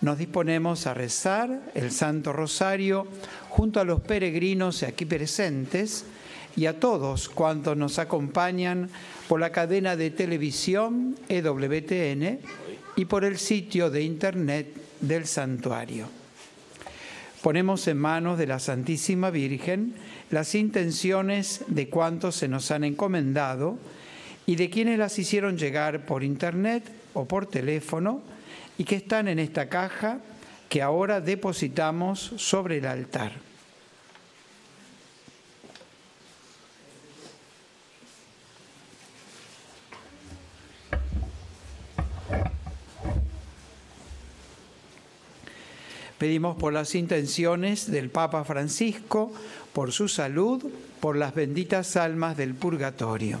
nos disponemos a rezar el Santo Rosario junto a los peregrinos aquí presentes y a todos cuantos nos acompañan por la cadena de televisión EWTN y por el sitio de internet del santuario. Ponemos en manos de la Santísima Virgen las intenciones de cuantos se nos han encomendado y de quienes las hicieron llegar por internet o por teléfono y que están en esta caja que ahora depositamos sobre el altar. Pedimos por las intenciones del Papa Francisco, por su salud, por las benditas almas del purgatorio.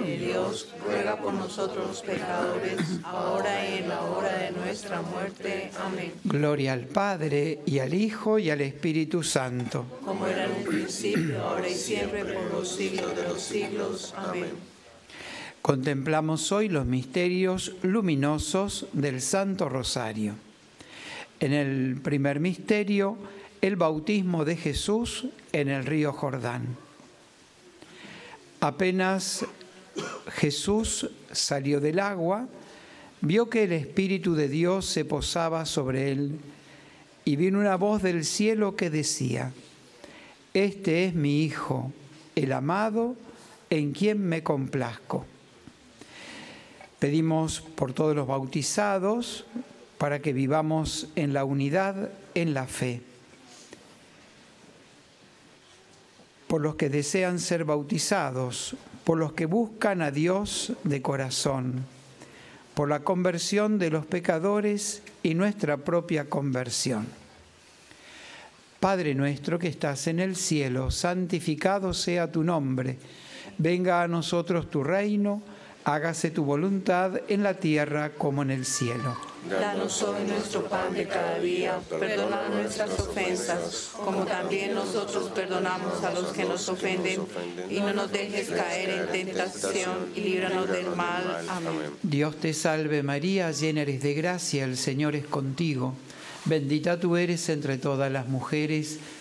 Dios, ruega por nosotros los pecadores, ahora y en la hora de nuestra muerte. Amén. Gloria al Padre y al Hijo y al Espíritu Santo. Como era en un principio, ahora y siempre, por los siglos de los siglos. Amén. Contemplamos hoy los misterios luminosos del Santo Rosario. En el primer misterio, el bautismo de Jesús en el río Jordán. Apenas Jesús salió del agua, vio que el Espíritu de Dios se posaba sobre él y vino una voz del cielo que decía, Este es mi Hijo, el amado, en quien me complazco. Pedimos por todos los bautizados para que vivamos en la unidad, en la fe. Por los que desean ser bautizados, por los que buscan a Dios de corazón, por la conversión de los pecadores y nuestra propia conversión. Padre nuestro que estás en el cielo, santificado sea tu nombre, venga a nosotros tu reino, hágase tu voluntad en la tierra como en el cielo. Danos hoy nuestro pan de cada día, perdona nuestras ofensas, como también nosotros perdonamos a los que nos ofenden, y no nos dejes caer en tentación y líbranos del mal. Amén. Dios te salve María, llena eres de gracia, el Señor es contigo. Bendita tú eres entre todas las mujeres,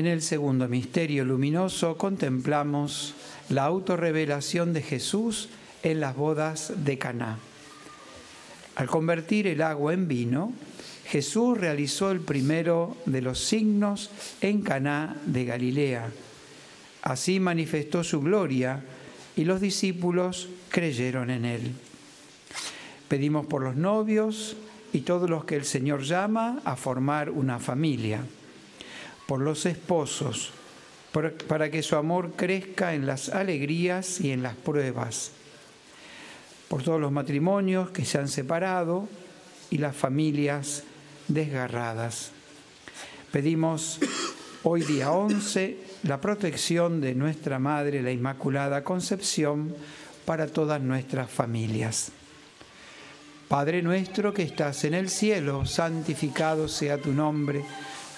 En el segundo misterio luminoso contemplamos la autorrevelación de Jesús en las bodas de Caná. Al convertir el agua en vino, Jesús realizó el primero de los signos en Caná de Galilea. Así manifestó su gloria y los discípulos creyeron en él. Pedimos por los novios y todos los que el Señor llama a formar una familia por los esposos, para que su amor crezca en las alegrías y en las pruebas, por todos los matrimonios que se han separado y las familias desgarradas. Pedimos hoy día 11 la protección de nuestra Madre, la Inmaculada Concepción, para todas nuestras familias. Padre nuestro que estás en el cielo, santificado sea tu nombre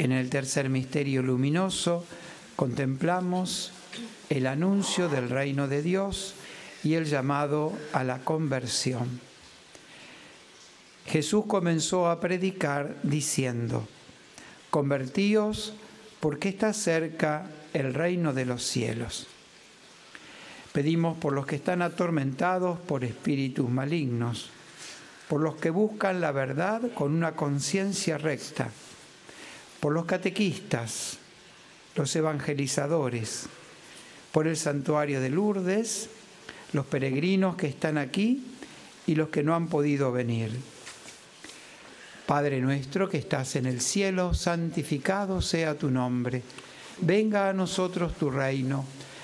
En el tercer misterio luminoso contemplamos el anuncio del reino de Dios y el llamado a la conversión. Jesús comenzó a predicar diciendo, convertíos porque está cerca el reino de los cielos. Pedimos por los que están atormentados por espíritus malignos, por los que buscan la verdad con una conciencia recta, por los catequistas, los evangelizadores, por el santuario de Lourdes, los peregrinos que están aquí y los que no han podido venir. Padre nuestro que estás en el cielo, santificado sea tu nombre. Venga a nosotros tu reino.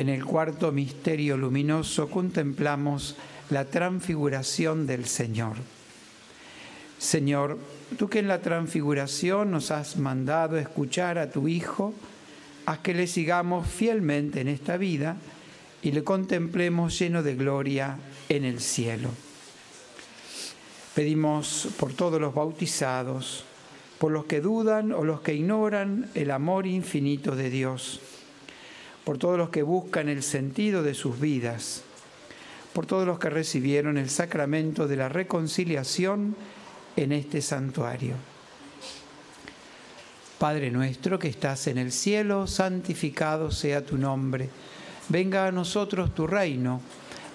En el cuarto misterio luminoso contemplamos la transfiguración del Señor. Señor, tú que en la transfiguración nos has mandado escuchar a tu Hijo, haz que le sigamos fielmente en esta vida y le contemplemos lleno de gloria en el cielo. Pedimos por todos los bautizados, por los que dudan o los que ignoran el amor infinito de Dios por todos los que buscan el sentido de sus vidas, por todos los que recibieron el sacramento de la reconciliación en este santuario. Padre nuestro que estás en el cielo, santificado sea tu nombre. Venga a nosotros tu reino.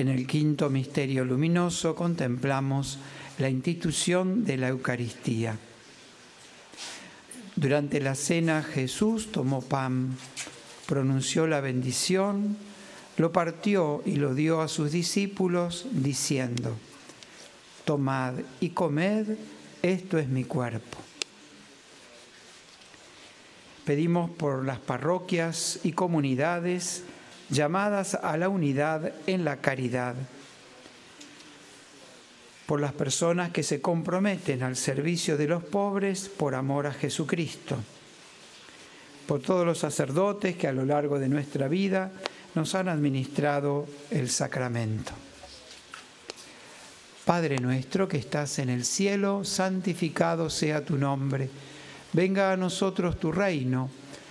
En el quinto misterio luminoso contemplamos la institución de la Eucaristía. Durante la cena Jesús tomó pan, pronunció la bendición, lo partió y lo dio a sus discípulos diciendo, tomad y comed, esto es mi cuerpo. Pedimos por las parroquias y comunidades llamadas a la unidad en la caridad, por las personas que se comprometen al servicio de los pobres por amor a Jesucristo, por todos los sacerdotes que a lo largo de nuestra vida nos han administrado el sacramento. Padre nuestro que estás en el cielo, santificado sea tu nombre, venga a nosotros tu reino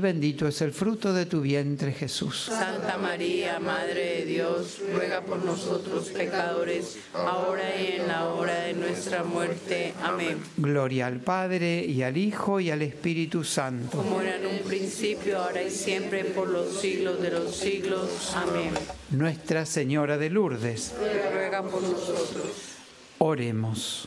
bendito es el fruto de tu vientre Jesús. Santa María, Madre de Dios, ruega por nosotros pecadores, ahora y en la hora de nuestra muerte. Amén. Gloria al Padre y al Hijo y al Espíritu Santo. Como era en un principio, ahora y siempre, por los siglos de los siglos. Amén. Nuestra Señora de Lourdes, Ruega por nosotros. oremos.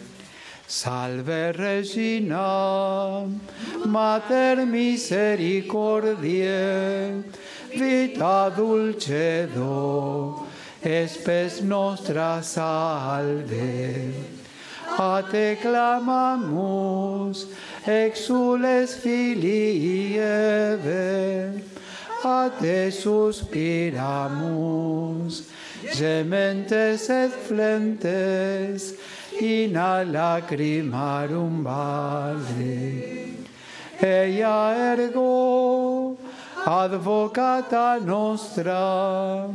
Salve Regina, Mater misericordiae, vita dulcedo, espes nostra salve. A te clamamus, exules filii Eve, a te suspiramus, gementes et flentes, in lacrimarum vale. Ella ergo, advocata nostra,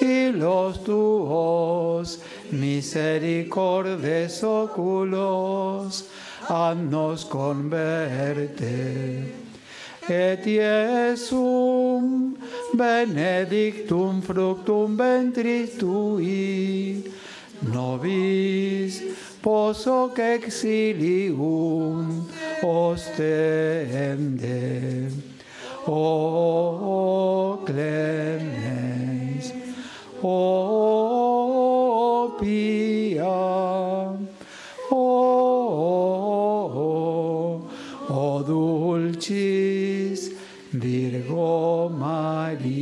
y los tuos misericordes oculos, nos converte. Et Iesum benedictum fructum ventris tui, nobis poso que exilium ostende. O clemens, o pia, o, o dulcis Virgo María.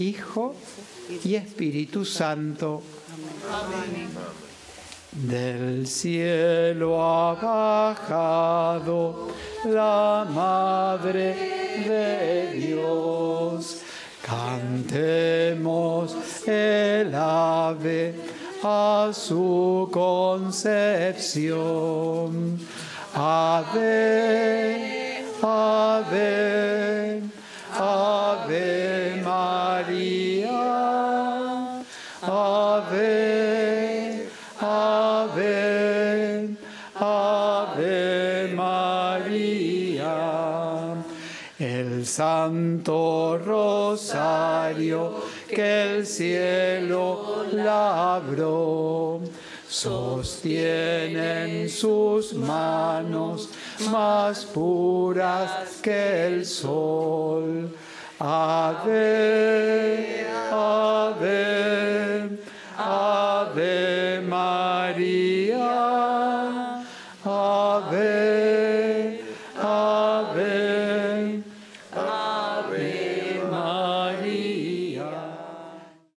Hijo y Espíritu Santo. Del cielo ha bajado la Madre de Dios. Cantemos el ave a su concepción. Ave, ave Santo Rosario que el cielo labró sostiene en sus manos más puras que el sol. Ave, ave,